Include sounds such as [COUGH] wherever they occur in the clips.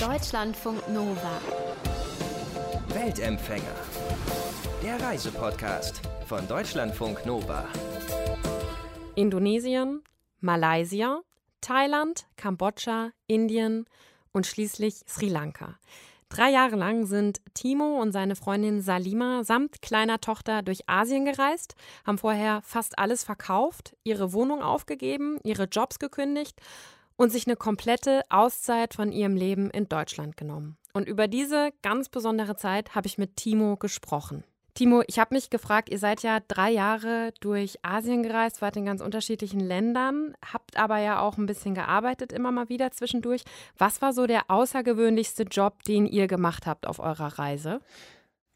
Deutschlandfunk Nova. Weltempfänger. Der Reisepodcast von Deutschlandfunk Nova. Indonesien, Malaysia, Thailand, Kambodscha, Indien und schließlich Sri Lanka. Drei Jahre lang sind Timo und seine Freundin Salima samt kleiner Tochter durch Asien gereist, haben vorher fast alles verkauft, ihre Wohnung aufgegeben, ihre Jobs gekündigt und sich eine komplette Auszeit von ihrem Leben in Deutschland genommen. Und über diese ganz besondere Zeit habe ich mit Timo gesprochen. Timo, ich habe mich gefragt, ihr seid ja drei Jahre durch Asien gereist, wart in ganz unterschiedlichen Ländern, habt aber ja auch ein bisschen gearbeitet, immer mal wieder zwischendurch. Was war so der außergewöhnlichste Job, den ihr gemacht habt auf eurer Reise?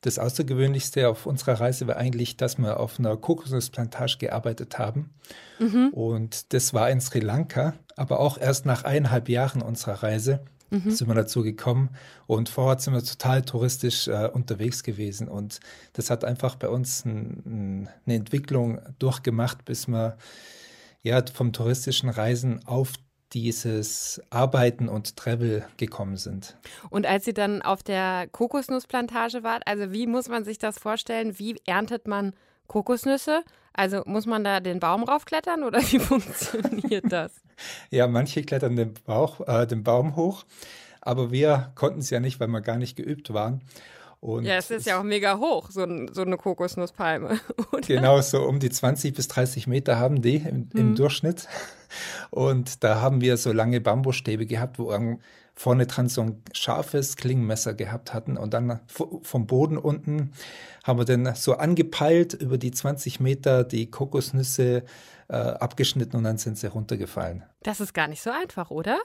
Das Außergewöhnlichste auf unserer Reise war eigentlich, dass wir auf einer Kokosnussplantage gearbeitet haben. Mhm. Und das war in Sri Lanka, aber auch erst nach eineinhalb Jahren unserer Reise mhm. sind wir dazu gekommen. Und vorher sind wir total touristisch äh, unterwegs gewesen. Und das hat einfach bei uns ein, ein, eine Entwicklung durchgemacht, bis wir ja vom touristischen Reisen auf dieses Arbeiten und Travel gekommen sind. Und als Sie dann auf der Kokosnussplantage wart, also wie muss man sich das vorstellen? Wie erntet man Kokosnüsse? Also muss man da den Baum raufklettern oder [LAUGHS] wie funktioniert das? [LAUGHS] ja, manche klettern den, Bauch, äh, den Baum hoch, aber wir konnten es ja nicht, weil wir gar nicht geübt waren. Und ja, es ist ja auch mega hoch, so, so eine Kokosnusspalme. [LAUGHS] Oder? Genau, so um die 20 bis 30 Meter haben die im, im hm. Durchschnitt. Und da haben wir so lange Bambusstäbe gehabt, wo vorne dran so ein scharfes Klingenmesser gehabt hatten. Und dann vom Boden unten haben wir dann so angepeilt über die 20 Meter die Kokosnüsse äh, abgeschnitten und dann sind sie runtergefallen. Das ist gar nicht so einfach, oder?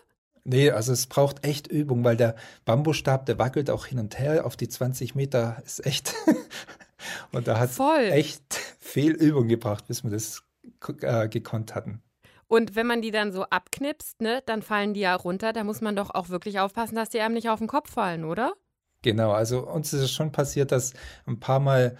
Nee, also es braucht echt Übung, weil der Bambusstab, der wackelt auch hin und her auf die 20 Meter, ist echt. [LAUGHS] und da hat es echt viel Übung gebraucht, bis wir das äh, gekonnt hatten. Und wenn man die dann so abknipst, ne, dann fallen die ja runter. Da muss man doch auch wirklich aufpassen, dass die einem nicht auf den Kopf fallen, oder? Genau, also uns ist es schon passiert, dass ein paar Mal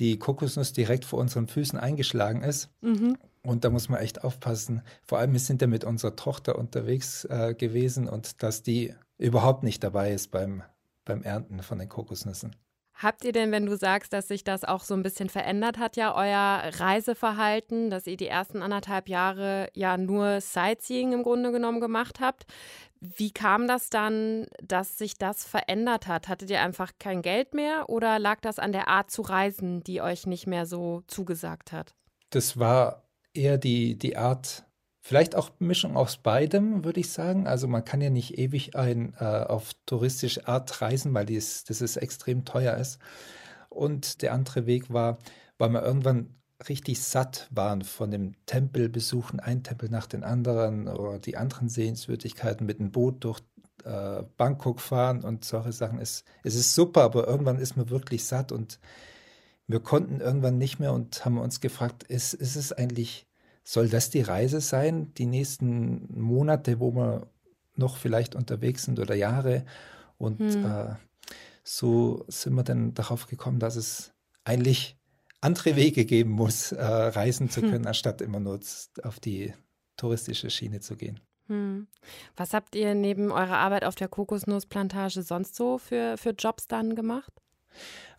die Kokosnuss direkt vor unseren Füßen eingeschlagen ist. Mhm. Und da muss man echt aufpassen. Vor allem, wir sind ja mit unserer Tochter unterwegs äh, gewesen und dass die überhaupt nicht dabei ist beim, beim Ernten von den Kokosnüssen. Habt ihr denn, wenn du sagst, dass sich das auch so ein bisschen verändert hat, ja, euer Reiseverhalten, dass ihr die ersten anderthalb Jahre ja nur Sightseeing im Grunde genommen gemacht habt? Wie kam das dann, dass sich das verändert hat? Hattet ihr einfach kein Geld mehr oder lag das an der Art zu reisen, die euch nicht mehr so zugesagt hat? Das war eher die, die Art, vielleicht auch Mischung aus beidem, würde ich sagen. Also man kann ja nicht ewig ein, äh, auf touristische Art reisen, weil dies, das ist extrem teuer ist. Und der andere Weg war, weil wir irgendwann richtig satt waren von dem Tempelbesuchen, ein Tempel nach den anderen oder die anderen Sehenswürdigkeiten mit dem Boot durch äh, Bangkok fahren und solche Sachen. Es, es ist super, aber irgendwann ist man wirklich satt und wir konnten irgendwann nicht mehr und haben uns gefragt, ist, ist es eigentlich, soll das die Reise sein, die nächsten Monate, wo wir noch vielleicht unterwegs sind oder Jahre? Und hm. äh, so sind wir dann darauf gekommen, dass es eigentlich andere Wege geben muss, äh, reisen zu hm. können, hm. anstatt immer nur auf die touristische Schiene zu gehen. Hm. Was habt ihr neben eurer Arbeit auf der Kokosnussplantage sonst so für, für Jobs dann gemacht?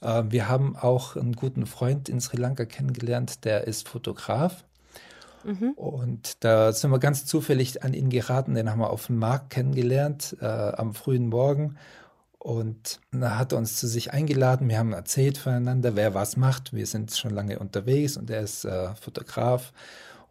Äh, wir haben auch einen guten Freund in Sri Lanka kennengelernt, der ist Fotograf. Mhm. Und da sind wir ganz zufällig an ihn geraten. Den haben wir auf dem Markt kennengelernt äh, am frühen Morgen. Und da hat er uns zu sich eingeladen. Wir haben erzählt voneinander, wer was macht. Wir sind schon lange unterwegs und er ist äh, Fotograf.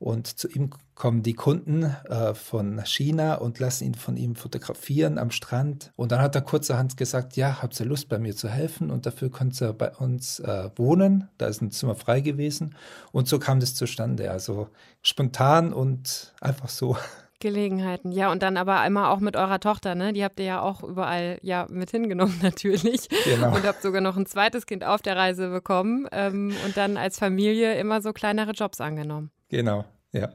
Und zu ihm kommen die Kunden äh, von China und lassen ihn von ihm fotografieren am Strand. Und dann hat er kurzerhand gesagt, ja, habt ihr Lust bei mir zu helfen? Und dafür könnt ihr bei uns äh, wohnen. Da ist ein Zimmer frei gewesen. Und so kam das zustande. Also spontan und einfach so. Gelegenheiten, ja, und dann aber immer auch mit eurer Tochter, ne? Die habt ihr ja auch überall ja mit hingenommen [LAUGHS] natürlich. Genau. Und habt sogar noch ein zweites Kind auf der Reise bekommen ähm, und dann als Familie immer so kleinere Jobs angenommen. Genau, ja.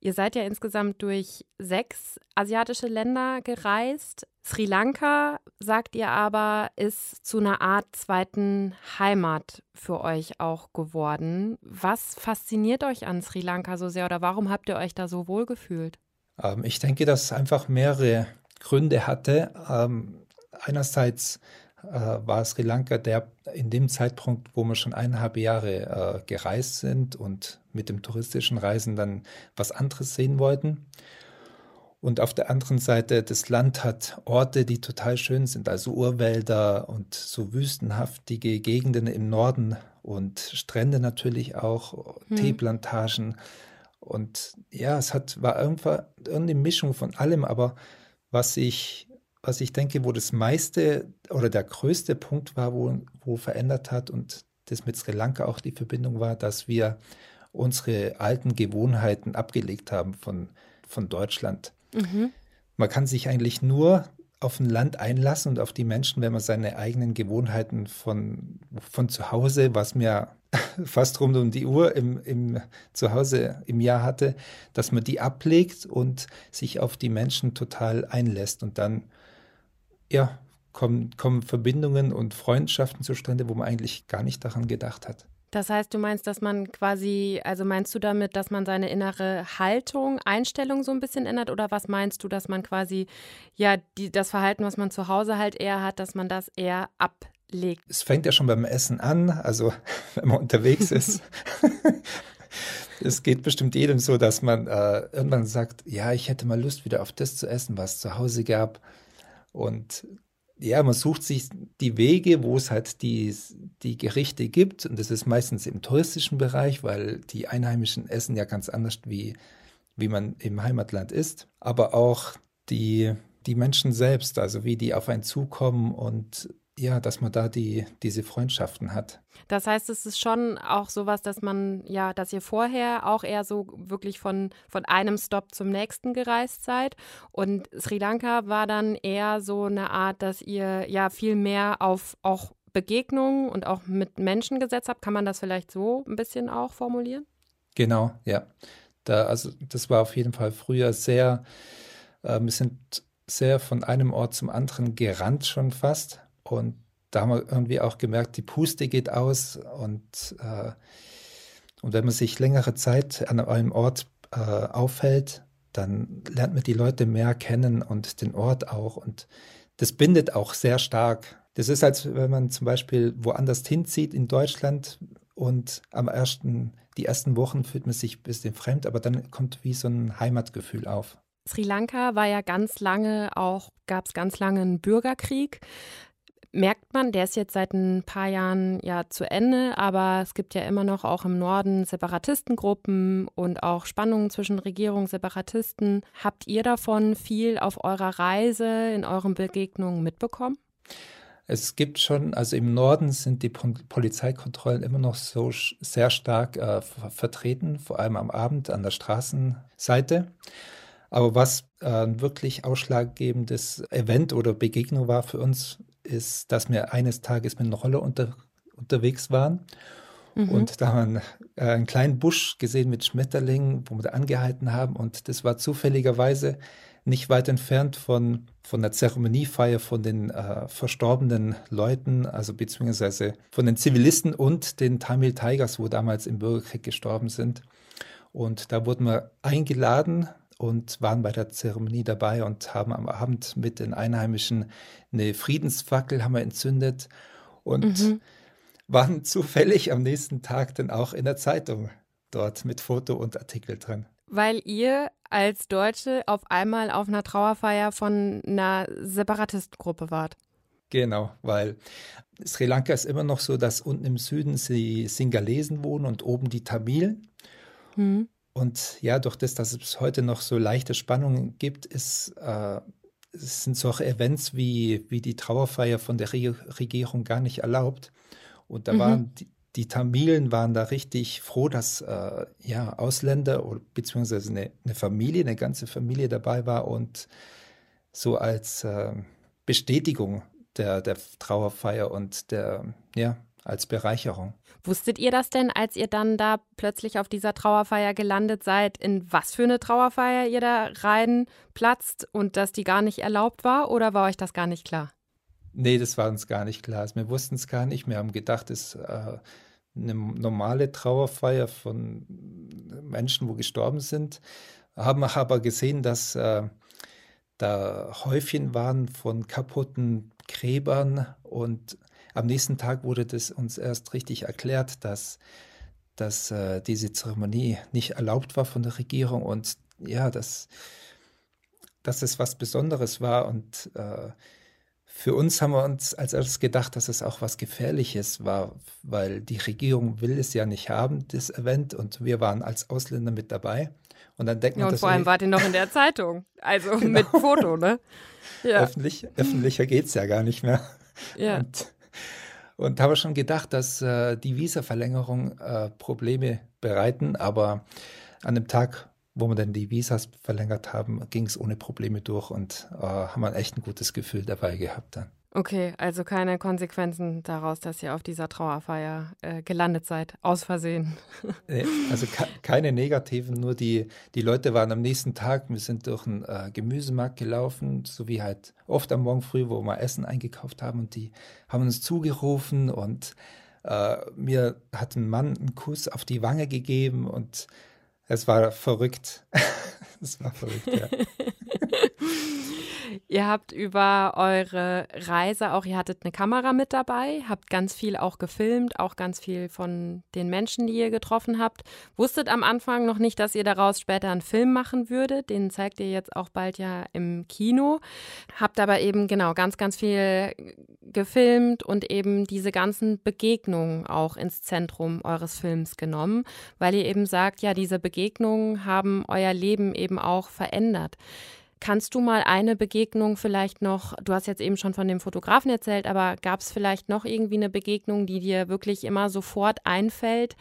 Ihr seid ja insgesamt durch sechs asiatische Länder gereist. Sri Lanka, sagt ihr aber, ist zu einer Art zweiten Heimat für euch auch geworden. Was fasziniert euch an Sri Lanka so sehr oder warum habt ihr euch da so wohl gefühlt? Ähm, ich denke, dass es einfach mehrere Gründe hatte. Ähm, einerseits war Sri Lanka der in dem Zeitpunkt, wo wir schon eineinhalb Jahre äh, gereist sind und mit dem touristischen Reisen dann was anderes sehen wollten. Und auf der anderen Seite, das Land hat Orte, die total schön sind, also Urwälder und so wüstenhaftige Gegenden im Norden und Strände natürlich auch, hm. Teeplantagen. Und ja, es hat, war irgendwann irgendeine Mischung von allem, aber was ich, was ich denke, wo das meiste oder der größte Punkt war, wo, wo verändert hat und das mit Sri Lanka auch die Verbindung war, dass wir unsere alten Gewohnheiten abgelegt haben von, von Deutschland. Mhm. Man kann sich eigentlich nur auf ein Land einlassen und auf die Menschen, wenn man seine eigenen Gewohnheiten von, von zu Hause, was mir [LAUGHS] fast rund um die Uhr im, im Zuhause im Jahr hatte, dass man die ablegt und sich auf die Menschen total einlässt. Und dann, ja, kommen, kommen Verbindungen und Freundschaften zustande, wo man eigentlich gar nicht daran gedacht hat. Das heißt, du meinst, dass man quasi, also meinst du damit, dass man seine innere Haltung, Einstellung so ein bisschen ändert oder was meinst du, dass man quasi, ja, die, das Verhalten, was man zu Hause halt eher hat, dass man das eher ablegt? Es fängt ja schon beim Essen an, also [LAUGHS] wenn man unterwegs ist. [LAUGHS] es geht bestimmt jedem so, dass man äh, irgendwann sagt, ja, ich hätte mal Lust wieder auf das zu essen, was es zu Hause gab. Und ja, man sucht sich die Wege, wo es halt die, die Gerichte gibt. Und das ist meistens im touristischen Bereich, weil die Einheimischen essen ja ganz anders, wie, wie man im Heimatland isst. Aber auch die, die Menschen selbst, also wie die auf einen zukommen und ja, dass man da die, diese Freundschaften hat. Das heißt, es ist schon auch sowas, dass man, ja, dass ihr vorher auch eher so wirklich von, von einem Stop zum nächsten gereist seid. Und Sri Lanka war dann eher so eine Art, dass ihr ja viel mehr auf auch Begegnungen und auch mit Menschen gesetzt habt. Kann man das vielleicht so ein bisschen auch formulieren? Genau, ja. Da, also das war auf jeden Fall früher sehr, äh, wir sind sehr von einem Ort zum anderen gerannt schon fast und da haben wir irgendwie auch gemerkt, die Puste geht aus und, äh, und wenn man sich längere Zeit an einem Ort äh, aufhält, dann lernt man die Leute mehr kennen und den Ort auch. Und das bindet auch sehr stark. Das ist, als wenn man zum Beispiel woanders hinzieht in Deutschland und am ersten, die ersten Wochen fühlt man sich ein bisschen fremd, aber dann kommt wie so ein Heimatgefühl auf. Sri Lanka war ja ganz lange auch, gab es ganz lange einen Bürgerkrieg merkt man, der ist jetzt seit ein paar Jahren ja zu Ende, aber es gibt ja immer noch auch im Norden Separatistengruppen und auch Spannungen zwischen Regierung und Separatisten. Habt ihr davon viel auf eurer Reise, in euren Begegnungen mitbekommen? Es gibt schon, also im Norden sind die Polizeikontrollen immer noch so sehr stark äh, vertreten, vor allem am Abend an der Straßenseite. Aber was äh, ein wirklich ausschlaggebendes Event oder Begegnung war für uns, ist, dass wir eines Tages mit einer Rolle unter, unterwegs waren. Mhm. Und da haben wir äh, einen kleinen Busch gesehen mit Schmetterlingen, wo wir da angehalten haben. Und das war zufälligerweise nicht weit entfernt von, von der Zeremoniefeier von den äh, verstorbenen Leuten, also beziehungsweise von den Zivilisten und den Tamil Tigers, wo damals im Bürgerkrieg gestorben sind. Und da wurden wir eingeladen und waren bei der Zeremonie dabei und haben am Abend mit den Einheimischen eine Friedensfackel haben wir entzündet und mhm. waren zufällig am nächsten Tag dann auch in der Zeitung dort mit Foto und Artikel drin. Weil ihr als Deutsche auf einmal auf einer Trauerfeier von einer Separatistengruppe wart. Genau, weil Sri Lanka ist immer noch so, dass unten im Süden die Singalesen wohnen und oben die Tamilen. Mhm. Und ja, durch das, dass es bis heute noch so leichte Spannungen gibt, ist, äh, sind solche Events wie, wie die Trauerfeier von der Re Regierung gar nicht erlaubt. Und da mhm. waren die, die, Tamilen waren da richtig froh, dass äh, ja Ausländer oder beziehungsweise eine, eine, Familie, eine ganze Familie dabei war und so als äh, Bestätigung der, der Trauerfeier und der, ja, als Bereicherung. Wusstet ihr das denn, als ihr dann da plötzlich auf dieser Trauerfeier gelandet seid, in was für eine Trauerfeier ihr da reinplatzt und dass die gar nicht erlaubt war oder war euch das gar nicht klar? Nee, das war uns gar nicht klar. Wir wussten es gar nicht. Wir haben gedacht, es ist äh, eine normale Trauerfeier von Menschen, wo gestorben sind. Haben aber gesehen, dass, äh, da Häufchen waren von kaputten Gräbern und am nächsten Tag wurde das uns erst richtig erklärt, dass, dass äh, diese Zeremonie nicht erlaubt war von der Regierung und ja, dass, dass es was Besonderes war und äh, für uns haben wir uns als erstes gedacht, dass es auch was Gefährliches war, weil die Regierung will es ja nicht haben, das Event, und wir waren als Ausländer mit dabei. Und dann denkt man, ja, und vor allem wart ihr noch in der [LAUGHS] Zeitung, also genau. mit Foto, ne? Ja. Öffentlich, öffentlicher geht es ja gar nicht mehr. Ja. Und, und habe schon gedacht, dass äh, die Visa-Verlängerung äh, Probleme bereiten, aber an dem Tag, wo wir dann die Visas verlängert haben, ging es ohne Probleme durch und äh, haben wir echt ein gutes Gefühl dabei gehabt dann. Okay, also keine Konsequenzen daraus, dass ihr auf dieser Trauerfeier äh, gelandet seid, aus Versehen. [LAUGHS] also keine negativen, nur die, die Leute waren am nächsten Tag, wir sind durch einen äh, Gemüsemarkt gelaufen, so wie halt oft am Morgen früh, wo wir Essen eingekauft haben und die haben uns zugerufen und äh, mir hat ein Mann einen Kuss auf die Wange gegeben und es war verrückt. [LAUGHS] es war verrückt, ja. [LAUGHS] Ihr habt über eure Reise auch, ihr hattet eine Kamera mit dabei, habt ganz viel auch gefilmt, auch ganz viel von den Menschen, die ihr getroffen habt. Wusstet am Anfang noch nicht, dass ihr daraus später einen Film machen würdet. Den zeigt ihr jetzt auch bald ja im Kino. Habt aber eben genau ganz, ganz viel gefilmt und eben diese ganzen Begegnungen auch ins Zentrum eures Films genommen, weil ihr eben sagt, ja, diese Begegnungen haben euer Leben eben auch verändert. Kannst du mal eine Begegnung vielleicht noch, du hast jetzt eben schon von dem Fotografen erzählt, aber gab es vielleicht noch irgendwie eine Begegnung, die dir wirklich immer sofort einfällt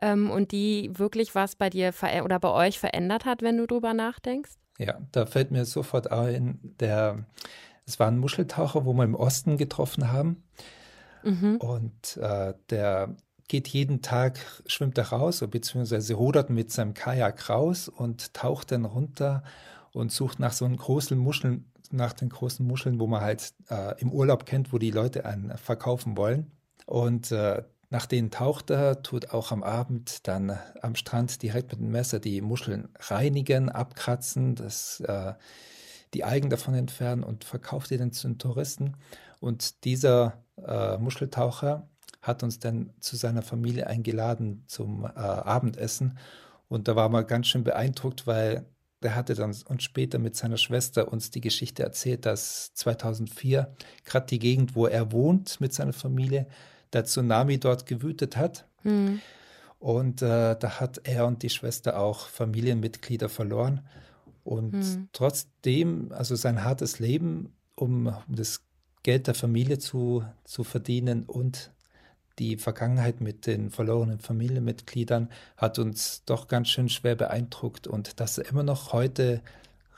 ähm, und die wirklich was bei dir oder bei euch verändert hat, wenn du drüber nachdenkst? Ja, da fällt mir sofort ein, der, es war ein Muscheltaucher, wo wir im Osten getroffen haben. Mhm. Und äh, der geht jeden Tag, schwimmt er raus, beziehungsweise rudert mit seinem Kajak raus und taucht dann runter und sucht nach so einen großen Muscheln, nach den großen Muscheln, wo man halt äh, im Urlaub kennt, wo die Leute einen verkaufen wollen. Und äh, nach denen taucht er, tut auch am Abend dann am Strand direkt mit dem Messer die Muscheln reinigen, abkratzen, das, äh, die Algen davon entfernen und verkauft die dann zu den Touristen. Und dieser äh, Muscheltaucher hat uns dann zu seiner Familie eingeladen zum äh, Abendessen. Und da war man ganz schön beeindruckt, weil der hatte dann uns später mit seiner Schwester uns die Geschichte erzählt, dass 2004 gerade die Gegend, wo er wohnt mit seiner Familie, der Tsunami dort gewütet hat. Mhm. Und äh, da hat er und die Schwester auch Familienmitglieder verloren. Und mhm. trotzdem, also sein hartes Leben, um, um das Geld der Familie zu, zu verdienen und die Vergangenheit mit den verlorenen Familienmitgliedern hat uns doch ganz schön schwer beeindruckt und dass er immer noch heute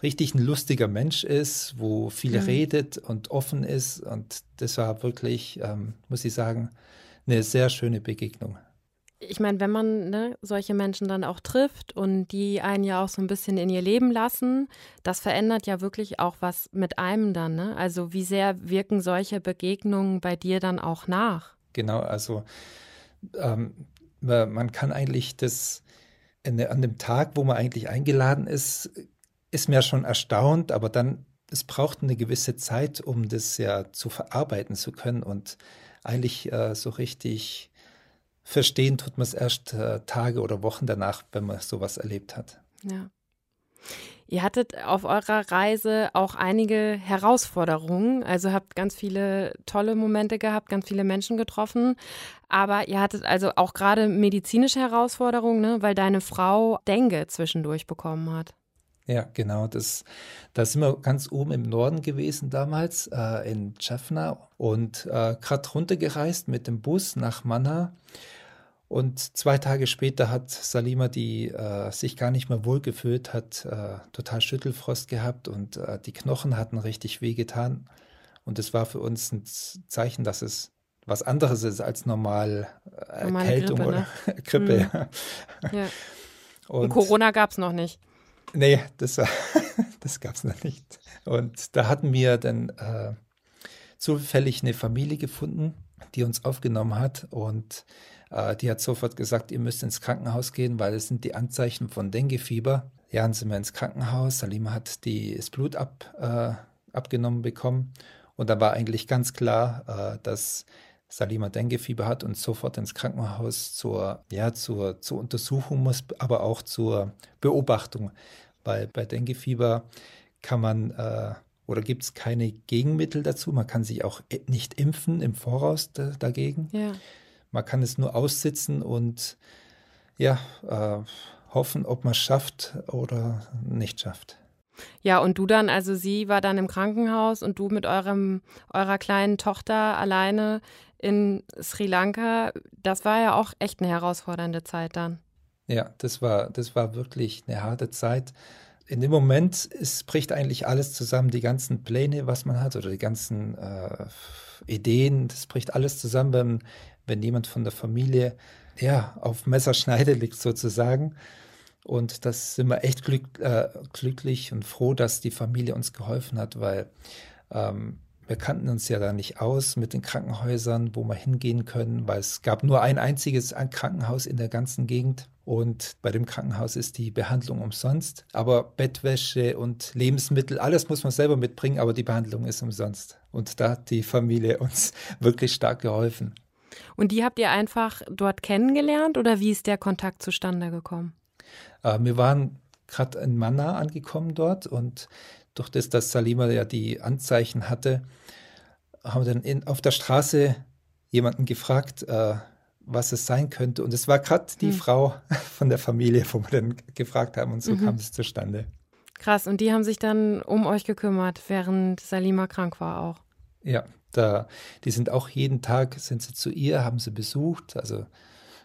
richtig ein lustiger Mensch ist, wo viel mhm. redet und offen ist. Und das war wirklich, ähm, muss ich sagen, eine sehr schöne Begegnung. Ich meine, wenn man ne, solche Menschen dann auch trifft und die einen ja auch so ein bisschen in ihr Leben lassen, das verändert ja wirklich auch was mit einem dann. Ne? Also wie sehr wirken solche Begegnungen bei dir dann auch nach? Genau, also ähm, man kann eigentlich das an dem Tag, wo man eigentlich eingeladen ist, ist mir schon erstaunt, aber dann, es braucht eine gewisse Zeit, um das ja zu verarbeiten zu können und eigentlich äh, so richtig verstehen tut man es erst äh, Tage oder Wochen danach, wenn man sowas erlebt hat. Ja. Ihr hattet auf eurer Reise auch einige Herausforderungen, also habt ganz viele tolle Momente gehabt, ganz viele Menschen getroffen, aber ihr hattet also auch gerade medizinische Herausforderungen, ne, weil deine Frau Dengue zwischendurch bekommen hat. Ja, genau. Das, da sind wir ganz oben im Norden gewesen damals, äh, in Jaffna und äh, gerade runtergereist mit dem Bus nach Manna. Und zwei Tage später hat Salima, die äh, sich gar nicht mehr wohlgefühlt hat, äh, total Schüttelfrost gehabt und äh, die Knochen hatten richtig wehgetan. Und es war für uns ein Zeichen, dass es was anderes ist als normal äh, Erkältung Grippe, oder ne? [LAUGHS] Grippe. Mhm. Ja. Und, und, Corona gab es noch nicht. Nee, das, [LAUGHS] das gab es noch nicht. Und da hatten wir dann äh, zufällig eine Familie gefunden, die uns aufgenommen hat und äh, die hat sofort gesagt, ihr müsst ins Krankenhaus gehen, weil es sind die Anzeichen von Denguefieber. ja, dann sind wir ins Krankenhaus. Salima hat die, das Blut ab, äh, abgenommen bekommen. Und da war eigentlich ganz klar, äh, dass Salima Denguefieber hat und sofort ins Krankenhaus zur, ja, zur, zur Untersuchung muss, aber auch zur Beobachtung. Weil bei Denguefieber kann man äh, oder gibt es keine Gegenmittel dazu. Man kann sich auch nicht impfen im Voraus dagegen. Ja. Man kann es nur aussitzen und ja, äh, hoffen, ob man es schafft oder nicht schafft. Ja, und du dann, also sie war dann im Krankenhaus und du mit eurem, eurer kleinen Tochter alleine in Sri Lanka. Das war ja auch echt eine herausfordernde Zeit dann. Ja, das war, das war wirklich eine harte Zeit. In dem Moment es bricht eigentlich alles zusammen, die ganzen Pläne, was man hat, oder die ganzen äh, Ideen, das bricht alles zusammen, wenn, wenn jemand von der Familie ja, auf Messerschneide [LAUGHS] liegt sozusagen. Und das sind wir echt glück, äh, glücklich und froh, dass die Familie uns geholfen hat, weil ähm, wir kannten uns ja da nicht aus mit den Krankenhäusern, wo wir hingehen können, weil es gab nur ein einziges Krankenhaus in der ganzen Gegend. Und bei dem Krankenhaus ist die Behandlung umsonst. Aber Bettwäsche und Lebensmittel, alles muss man selber mitbringen, aber die Behandlung ist umsonst. Und da hat die Familie [LAUGHS] uns wirklich stark geholfen. Und die habt ihr einfach dort kennengelernt oder wie ist der Kontakt zustande gekommen? Äh, wir waren gerade in Manna angekommen dort und durch das, dass Salima ja die Anzeichen hatte, haben wir dann in, auf der Straße jemanden gefragt, äh, was es sein könnte. Und es war gerade die hm. Frau [LAUGHS] von der Familie, wo wir dann gefragt haben und so mhm. kam es zustande. Krass, und die haben sich dann um euch gekümmert, während Salima krank war auch. Ja, da, die sind auch jeden Tag, sind sie zu ihr, haben sie besucht, also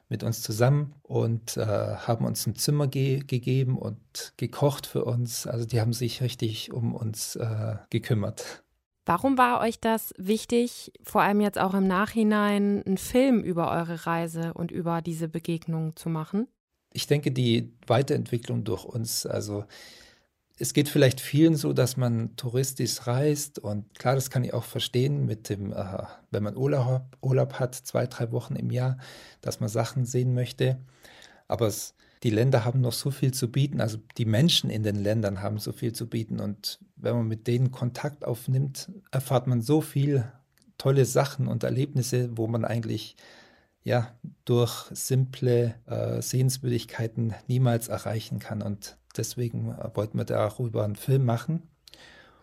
mit uns zusammen und äh, haben uns ein Zimmer ge gegeben und gekocht für uns. Also die haben sich richtig um uns äh, gekümmert. Warum war euch das wichtig, vor allem jetzt auch im Nachhinein, einen Film über eure Reise und über diese Begegnung zu machen? Ich denke, die Weiterentwicklung durch uns, also es geht vielleicht vielen so, dass man touristisch reist und klar, das kann ich auch verstehen mit dem, äh, wenn man Urlaub, Urlaub hat, zwei, drei Wochen im Jahr, dass man Sachen sehen möchte. Aber es, die Länder haben noch so viel zu bieten, also die Menschen in den Ländern haben so viel zu bieten und wenn man mit denen Kontakt aufnimmt, erfahrt man so viel tolle Sachen und Erlebnisse, wo man eigentlich ja durch simple äh, Sehenswürdigkeiten niemals erreichen kann und deswegen wollten wir darüber einen Film machen.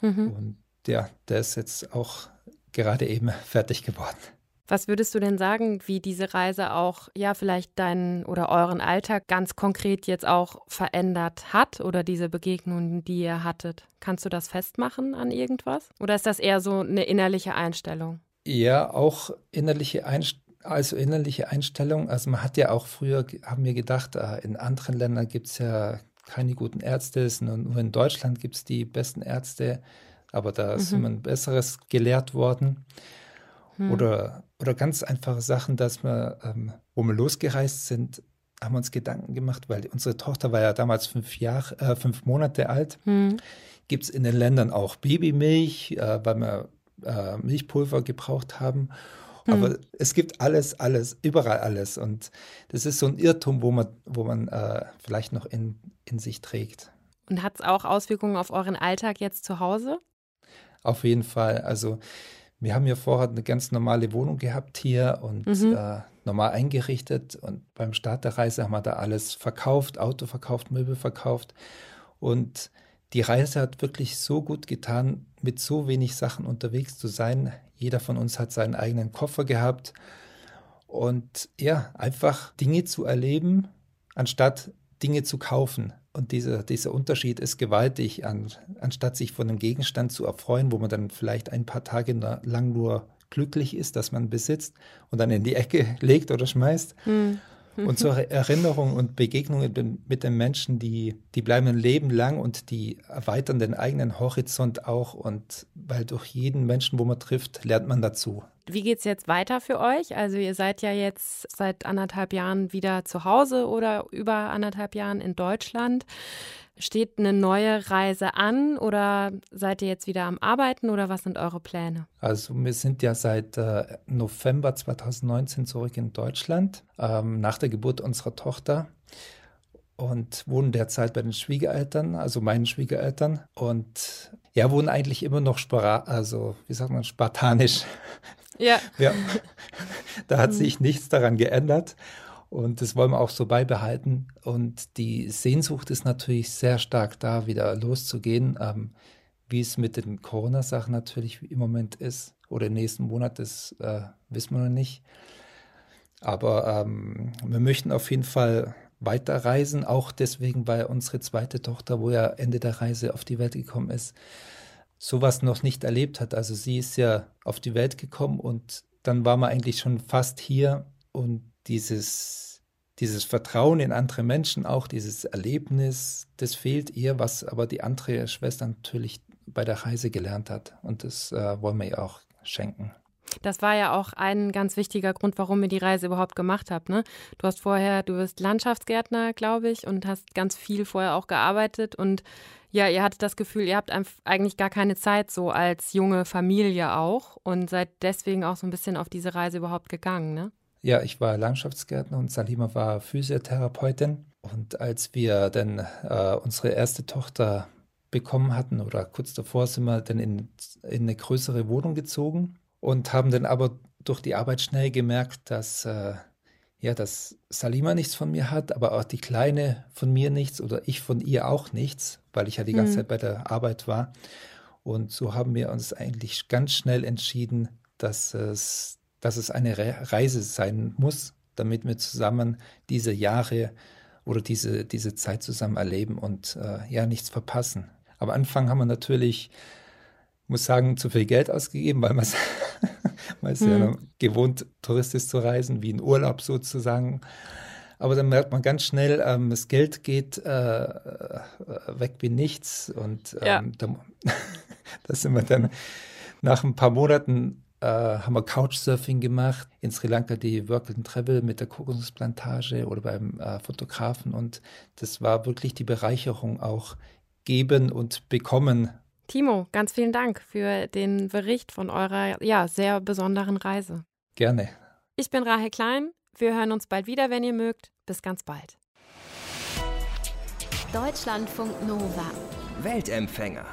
Mhm. Und ja, der ist jetzt auch gerade eben [LAUGHS] fertig geworden. Was würdest du denn sagen, wie diese Reise auch, ja, vielleicht deinen oder euren Alltag ganz konkret jetzt auch verändert hat oder diese Begegnungen, die ihr hattet? Kannst du das festmachen an irgendwas? Oder ist das eher so eine innerliche Einstellung? Ja, auch innerliche Einstellung. Also innerliche Einstellung, also man hat ja auch früher, haben wir gedacht, äh, in anderen Ländern gibt es ja keine guten Ärzte, nur in Deutschland gibt es die besten Ärzte, aber da mhm. ist immer ein besseres gelehrt worden. Mhm. Oder, oder ganz einfache Sachen, dass wir, ähm, wo wir losgereist sind, haben wir uns Gedanken gemacht, weil unsere Tochter war ja damals fünf Jahre, äh, fünf Monate alt. Mhm. Gibt es in den Ländern auch Babymilch, äh, weil wir äh, Milchpulver gebraucht haben. Aber hm. es gibt alles, alles, überall alles. Und das ist so ein Irrtum, wo man, wo man äh, vielleicht noch in, in sich trägt. Und hat es auch Auswirkungen auf euren Alltag jetzt zu Hause? Auf jeden Fall. Also wir haben ja vorher eine ganz normale Wohnung gehabt hier und mhm. äh, normal eingerichtet. Und beim Start der Reise haben wir da alles verkauft, Auto verkauft, Möbel verkauft. Und die Reise hat wirklich so gut getan, mit so wenig Sachen unterwegs zu sein. Jeder von uns hat seinen eigenen Koffer gehabt. Und ja, einfach Dinge zu erleben, anstatt Dinge zu kaufen. Und dieser, dieser Unterschied ist gewaltig, an, anstatt sich von einem Gegenstand zu erfreuen, wo man dann vielleicht ein paar Tage lang nur glücklich ist, dass man besitzt und dann in die Ecke [LAUGHS] legt oder schmeißt. Mhm. Und zur Erinnerung und Begegnungen mit den Menschen, die, die bleiben ein Leben lang und die erweitern den eigenen Horizont auch. Und weil durch jeden Menschen, wo man trifft, lernt man dazu. Wie geht es jetzt weiter für euch? Also ihr seid ja jetzt seit anderthalb Jahren wieder zu Hause oder über anderthalb Jahren in Deutschland. Steht eine neue Reise an oder seid ihr jetzt wieder am Arbeiten oder was sind eure Pläne? Also wir sind ja seit äh, November 2019 zurück in Deutschland, ähm, nach der Geburt unserer Tochter. und wohnen derzeit bei den Schwiegereltern, also meinen Schwiegereltern. Und ja, wohnen eigentlich immer noch spara also wie sagt man, spartanisch. Ja. [LAUGHS] ja. Da hat sich nichts daran geändert. Und das wollen wir auch so beibehalten. Und die Sehnsucht ist natürlich sehr stark da, wieder loszugehen. Ähm, wie es mit den Corona-Sachen natürlich im Moment ist oder im nächsten Monat, das äh, wissen wir noch nicht. Aber ähm, wir möchten auf jeden Fall weiterreisen, auch deswegen, weil unsere zweite Tochter, wo ja Ende der Reise auf die Welt gekommen ist, sowas noch nicht erlebt hat. Also sie ist ja auf die Welt gekommen und dann war man eigentlich schon fast hier und dieses, dieses Vertrauen in andere Menschen, auch dieses Erlebnis, das fehlt ihr, was aber die andere Schwester natürlich bei der Reise gelernt hat. Und das äh, wollen wir ihr auch schenken. Das war ja auch ein ganz wichtiger Grund, warum ihr die Reise überhaupt gemacht habt. Ne? Du hast vorher, du bist Landschaftsgärtner, glaube ich, und hast ganz viel vorher auch gearbeitet. Und ja, ihr hattet das Gefühl, ihr habt eigentlich gar keine Zeit so als junge Familie auch und seid deswegen auch so ein bisschen auf diese Reise überhaupt gegangen, ne? Ja, ich war Landschaftsgärtner und Salima war Physiotherapeutin. Und als wir dann äh, unsere erste Tochter bekommen hatten oder kurz davor sind wir dann in, in eine größere Wohnung gezogen und haben dann aber durch die Arbeit schnell gemerkt, dass, äh, ja, dass Salima nichts von mir hat, aber auch die Kleine von mir nichts oder ich von ihr auch nichts, weil ich ja die ganze mhm. Zeit bei der Arbeit war. Und so haben wir uns eigentlich ganz schnell entschieden, dass es, dass es eine Re Reise sein muss, damit wir zusammen diese Jahre oder diese, diese Zeit zusammen erleben und äh, ja, nichts verpassen. Am Anfang haben wir natürlich, muss sagen, zu viel Geld ausgegeben, weil man es hm. [LAUGHS] ja gewohnt, touristisch zu reisen, wie in Urlaub sozusagen. Aber dann merkt man ganz schnell, ähm, das Geld geht äh, äh weg wie nichts. Und ähm, ja. da, [LAUGHS] da sind wir dann nach ein paar Monaten äh, haben wir Couchsurfing gemacht, in Sri Lanka die Work and Travel mit der Kokonusplantage oder beim äh, Fotografen und das war wirklich die Bereicherung auch geben und bekommen. Timo, ganz vielen Dank für den Bericht von eurer ja, sehr besonderen Reise. Gerne. Ich bin Rahel Klein. Wir hören uns bald wieder, wenn ihr mögt. Bis ganz bald. Deutschlandfunk Nova. Weltempfänger.